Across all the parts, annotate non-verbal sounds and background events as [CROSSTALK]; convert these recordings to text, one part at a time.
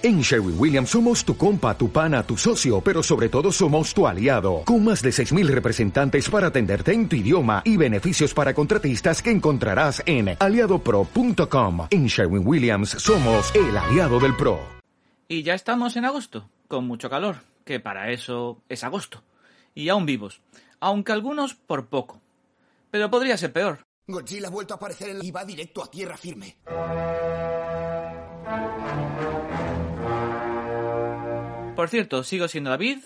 En Sherwin Williams somos tu compa, tu pana, tu socio, pero sobre todo somos tu aliado, con más de 6.000 representantes para atenderte en tu idioma y beneficios para contratistas que encontrarás en aliadopro.com. En Sherwin Williams somos el aliado del PRO. Y ya estamos en agosto, con mucho calor, que para eso es agosto. Y aún vivos, aunque algunos por poco. Pero podría ser peor. Godzilla ha vuelto a aparecer y va directo a tierra firme. Por cierto, sigo siendo David,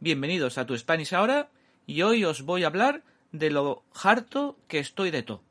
bienvenidos a tu Spanish ahora, y hoy os voy a hablar de lo harto que estoy de todo.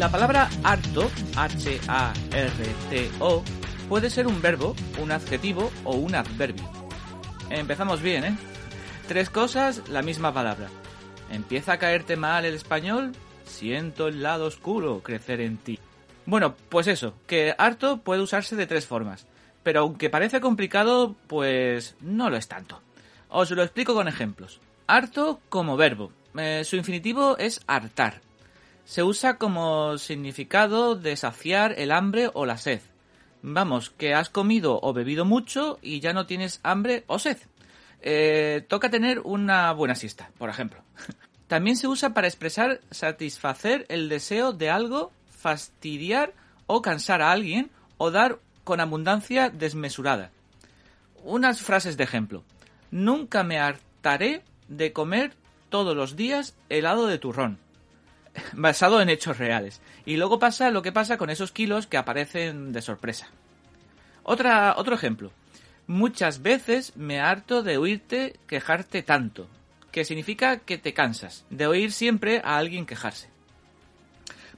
La palabra harto, H-A-R-T-O, puede ser un verbo, un adjetivo o un adverbio. Empezamos bien, ¿eh? Tres cosas, la misma palabra. ¿Empieza a caerte mal el español? Siento el lado oscuro crecer en ti. Bueno, pues eso, que harto puede usarse de tres formas. Pero aunque parece complicado, pues no lo es tanto. Os lo explico con ejemplos. Harto como verbo. Eh, su infinitivo es hartar se usa como significado de saciar el hambre o la sed. Vamos, que has comido o bebido mucho y ya no tienes hambre o sed. Eh, toca tener una buena siesta, por ejemplo. [LAUGHS] También se usa para expresar satisfacer el deseo de algo, fastidiar o cansar a alguien o dar con abundancia desmesurada. Unas frases de ejemplo. Nunca me hartaré de comer todos los días helado de turrón basado en hechos reales. Y luego pasa lo que pasa con esos kilos que aparecen de sorpresa. Otra, otro ejemplo. Muchas veces me harto de oírte quejarte tanto, que significa que te cansas, de oír siempre a alguien quejarse.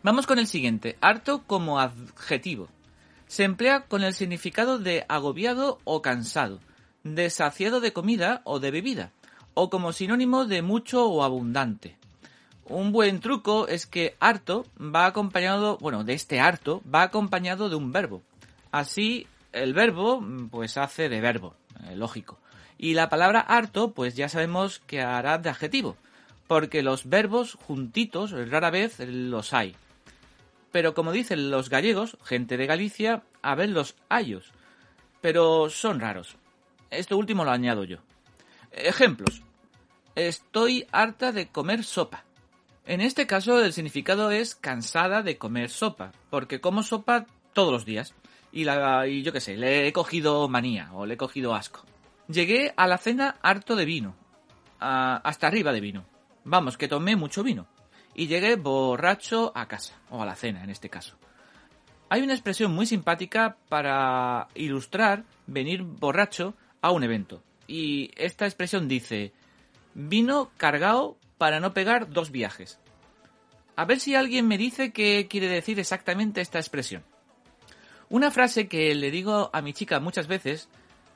Vamos con el siguiente, harto como adjetivo. Se emplea con el significado de agobiado o cansado, de saciado de comida o de bebida, o como sinónimo de mucho o abundante. Un buen truco es que harto va acompañado, bueno, de este harto va acompañado de un verbo. Así, el verbo, pues hace de verbo, eh, lógico. Y la palabra harto, pues ya sabemos que hará de adjetivo, porque los verbos juntitos rara vez los hay. Pero como dicen los gallegos, gente de Galicia, a ver los hayos. Pero son raros. Esto último lo añado yo. Ejemplos. Estoy harta de comer sopa. En este caso el significado es cansada de comer sopa, porque como sopa todos los días. Y, la, y yo qué sé, le he cogido manía o le he cogido asco. Llegué a la cena harto de vino, hasta arriba de vino. Vamos, que tomé mucho vino. Y llegué borracho a casa, o a la cena en este caso. Hay una expresión muy simpática para ilustrar venir borracho a un evento. Y esta expresión dice, vino cargado para no pegar dos viajes. A ver si alguien me dice qué quiere decir exactamente esta expresión. Una frase que le digo a mi chica muchas veces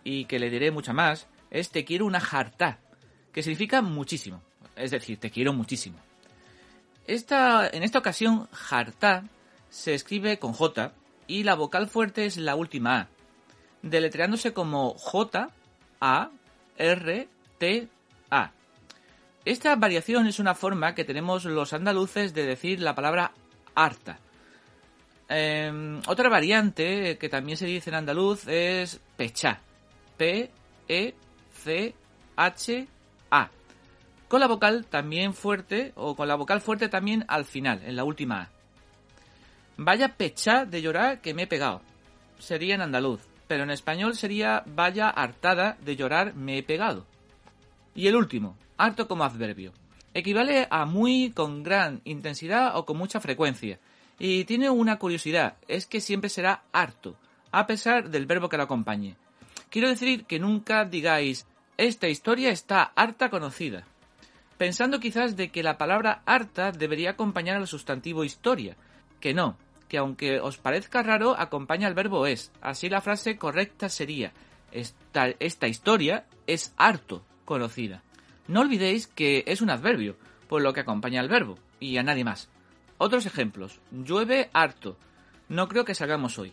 y que le diré mucha más es te quiero una jarta, que significa muchísimo, es decir, te quiero muchísimo. Esta, en esta ocasión, jarta se escribe con J y la vocal fuerte es la última A, deletreándose como J A R T. Esta variación es una forma que tenemos los andaluces de decir la palabra harta. Em, otra variante que también se dice en andaluz es pechá. P-E-C-H-A. Con la vocal también fuerte, o con la vocal fuerte también al final, en la última A. Vaya pechá de llorar que me he pegado. Sería en andaluz, pero en español sería vaya hartada de llorar me he pegado. Y el último, Harto como adverbio. Equivale a muy con gran intensidad o con mucha frecuencia. Y tiene una curiosidad, es que siempre será harto, a pesar del verbo que lo acompañe. Quiero decir que nunca digáis esta historia está harta conocida, pensando quizás de que la palabra harta debería acompañar al sustantivo historia, que no, que aunque os parezca raro, acompaña al verbo es. Así la frase correcta sería esta, historia es harto conocida. No olvidéis que es un adverbio, por lo que acompaña al verbo, y a nadie más. Otros ejemplos. Llueve harto. No creo que salgamos hoy.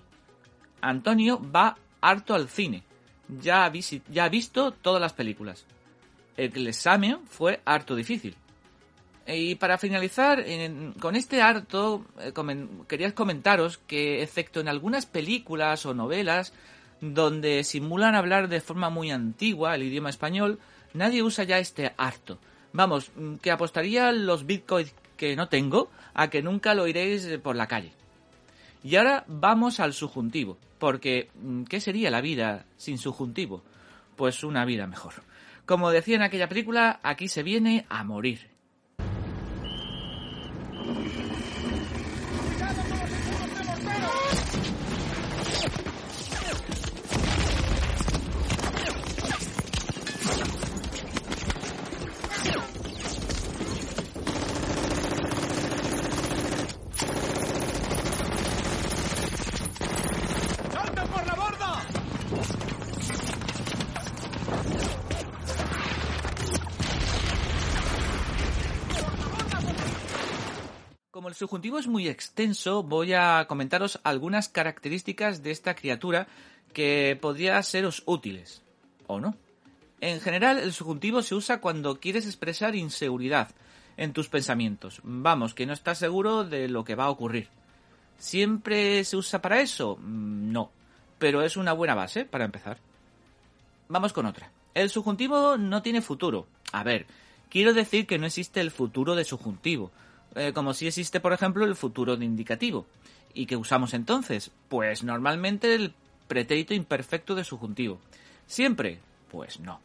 Antonio va harto al cine. Ya ha, ya visto todas las películas. El examen fue harto difícil. Y para finalizar, con este harto, eh, quería comentaros que, excepto en algunas películas o novelas donde simulan hablar de forma muy antigua el idioma español, nadie usa ya este harto. Vamos, que apostaría los bitcoins que no tengo a que nunca lo oiréis por la calle. Y ahora vamos al subjuntivo, porque mm, ¿qué sería la vida sin subjuntivo? Pues una vida mejor. Como decía en aquella película, aquí se viene a morir. Como el subjuntivo es muy extenso, voy a comentaros algunas características de esta criatura que podría seros útiles, o no. En general, el subjuntivo se usa cuando quieres expresar inseguridad en tus pensamientos. Vamos, que no estás seguro de lo que va a ocurrir. ¿Siempre se usa para eso? Mm, no, pero es una buena base para empezar. Vamos con otra. El subjuntivo no tiene futuro. A ver, quiero decir que no existe el futuro de subjuntivo eh, como si existe, por ejemplo, el futuro de indicativo. ¿Y qué usamos entonces? Pues normalmente el pretérito imperfecto de subjuntivo. ¿Siempre? Pues no.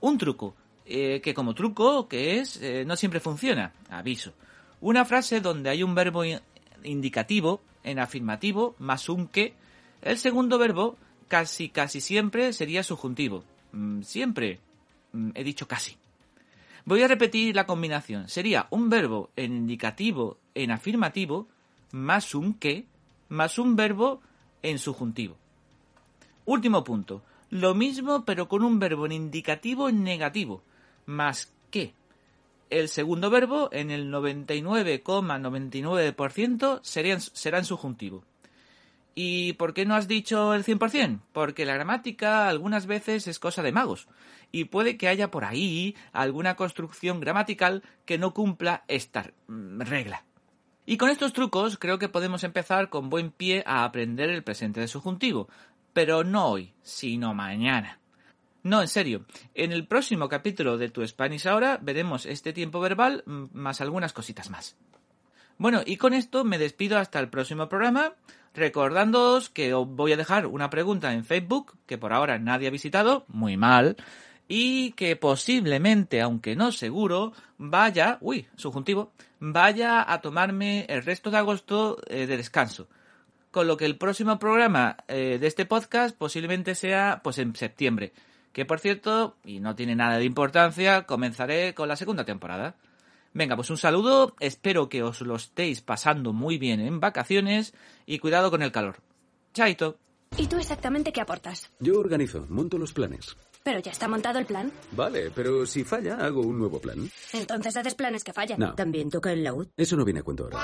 Un truco, eh, que como truco que es, eh, no siempre funciona. Aviso. Una frase donde hay un verbo indicativo en afirmativo más un que, el segundo verbo casi casi siempre sería subjuntivo. Mm, siempre. Mm, he dicho casi. Voy a repetir la combinación. Sería un verbo en indicativo, en afirmativo, más un que, más un verbo en subjuntivo. Último punto. Lo mismo pero con un verbo en indicativo en negativo, más que. El segundo verbo en el 99,99% será en subjuntivo. ¿Y por qué no has dicho el 100%? Porque la gramática algunas veces es cosa de magos y puede que haya por ahí alguna construcción gramatical que no cumpla esta regla. Y con estos trucos creo que podemos empezar con buen pie a aprender el presente de subjuntivo, pero no hoy, sino mañana. No, en serio. En el próximo capítulo de Tu Spanish Ahora veremos este tiempo verbal más algunas cositas más. Bueno, y con esto me despido hasta el próximo programa, recordándoos que os voy a dejar una pregunta en Facebook, que por ahora nadie ha visitado, muy mal, y que posiblemente, aunque no seguro, vaya, uy, subjuntivo, vaya a tomarme el resto de agosto eh, de descanso. Con lo que el próximo programa eh, de este podcast posiblemente sea pues en septiembre. Que por cierto, y no tiene nada de importancia, comenzaré con la segunda temporada. Venga, pues un saludo, espero que os lo estéis pasando muy bien en vacaciones y cuidado con el calor. Chaito. ¿Y tú exactamente qué aportas? Yo organizo, monto los planes. Pero ya está montado el plan. Vale, pero si falla, hago un nuevo plan. Entonces haces planes que fallan. No. También toca el laúd. Eso no viene a cuento ahora.